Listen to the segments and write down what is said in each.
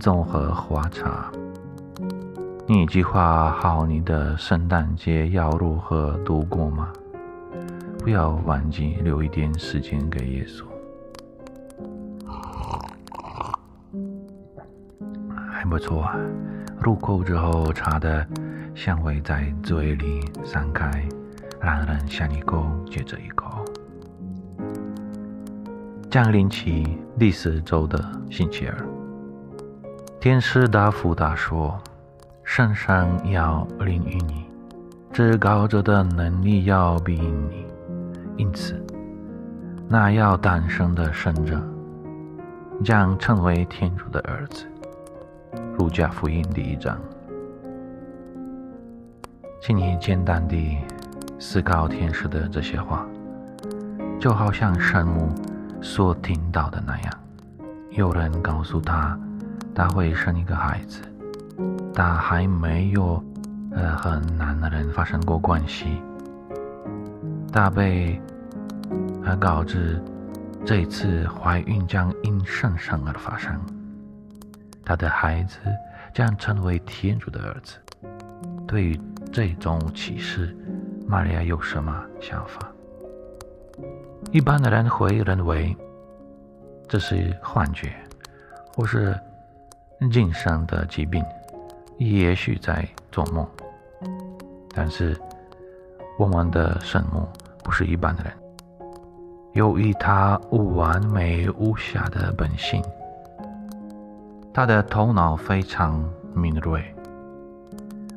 综合花茶。你计划好你的圣诞节要如何度过吗？不要忘记留一点时间给耶稣。还不错啊，入口之后，茶的香味在嘴里散开，让人想一口接着一口。降临期第十周的星期二，天使大福大说：“圣上要领于你，至高者的能力要庇应你，因此，那要诞生的圣者将成为天主的儿子。”路加福音第一章，请你简单地思考天使的这些话，就好像圣母。所听到的那样，有人告诉他，他会生一个孩子，他还没有呃和男的人发生过关系，他被呃告知这次怀孕将因圣生而发生，他的孩子将成为天主的儿子。对于这种启示，玛利亚有什么想法？一般的人会认为这是幻觉，或是精神的疾病，也许在做梦。但是我们的圣母不是一般的人，由于她完美无瑕的本性，她的头脑非常敏锐，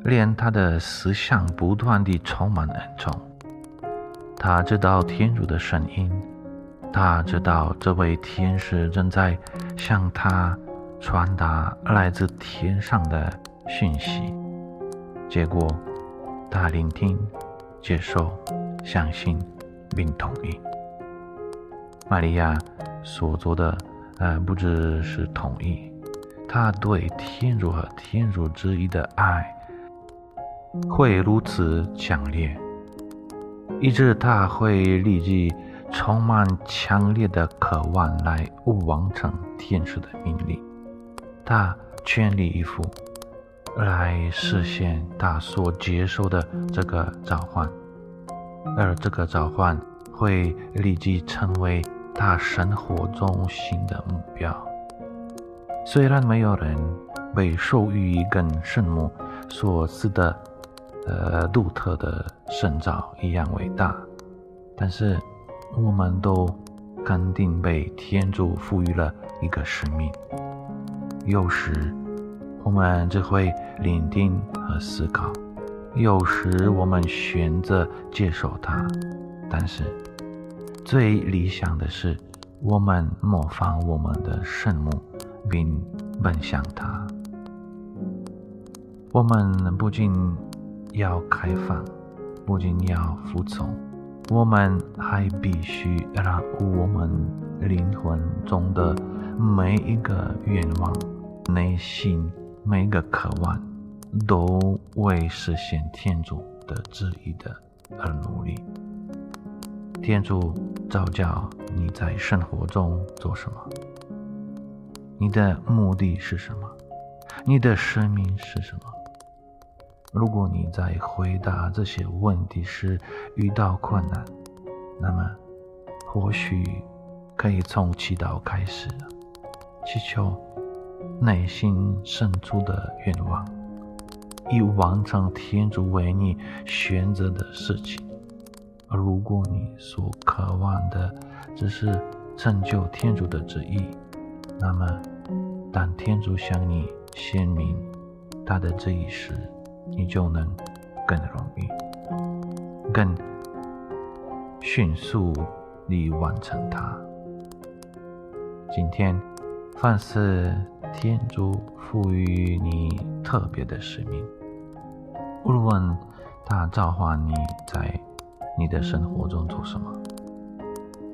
连她的思想不断地充满恩宠。他知道天主的声音，他知道这位天使正在向他传达来自天上的讯息。结果，他聆听、接受、相信并同意。玛利亚所做的，呃，不只是同意，他对天主和天主之一的爱会如此强烈。以致他会立即充满强烈的渴望来完成天使的命令，他全力以赴来实现他所接受的这个召唤，而这个召唤会立即成为他生活中新的目标。虽然没有人被授予一根圣母所赐的。呃，独特的圣召一样伟大，但是我们都肯定被天主赋予了一个使命。有时我们只会聆听和思考，有时我们选择接受它，但是最理想的是我们模仿我们的圣母，并奔向它。我们不仅要开放，不仅要服从，我们还必须让我们灵魂中的每一个愿望、内心每个渴望，都为实现天主的旨意的而努力。天主召叫你在生活中做什么？你的目的是什么？你的生命是什么？如果你在回答这些问题时遇到困难，那么或许可以从祈祷开始，祈求内心深处的愿望，以完成天主为你选择的事情。而如果你所渴望的只是成就天主的旨意，那么当天主向你显明他的旨意时，你就能更容易、更迅速地完成它。今天，凡是天主赋予你特别的使命。无论他召唤你在你的生活中做什么，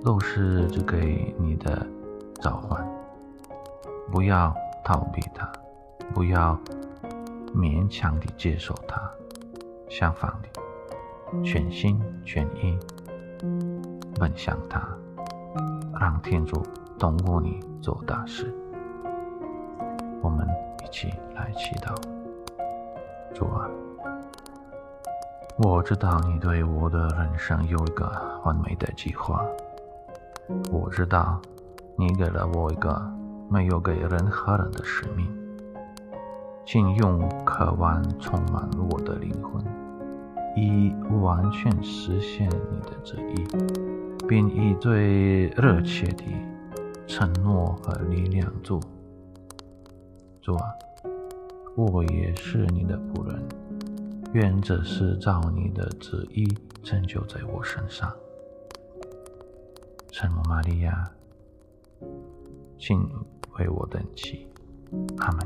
都是只给你的召唤。不要逃避他，不要勉强地接受他，相反的，全心全意奔向他，让天主通过你做大事。我们一起来祈祷，主啊。我知道你对我的人生有一个完美的计划。我知道你给了我一个没有给任何人的使命，请用渴望充满我的灵魂，以完全实现你的旨意，并以最热切的承诺和力量做。主啊，我也是你的仆人。愿这是照你的旨意成就在我身上，圣母玛利亚，请为我等祈，阿门。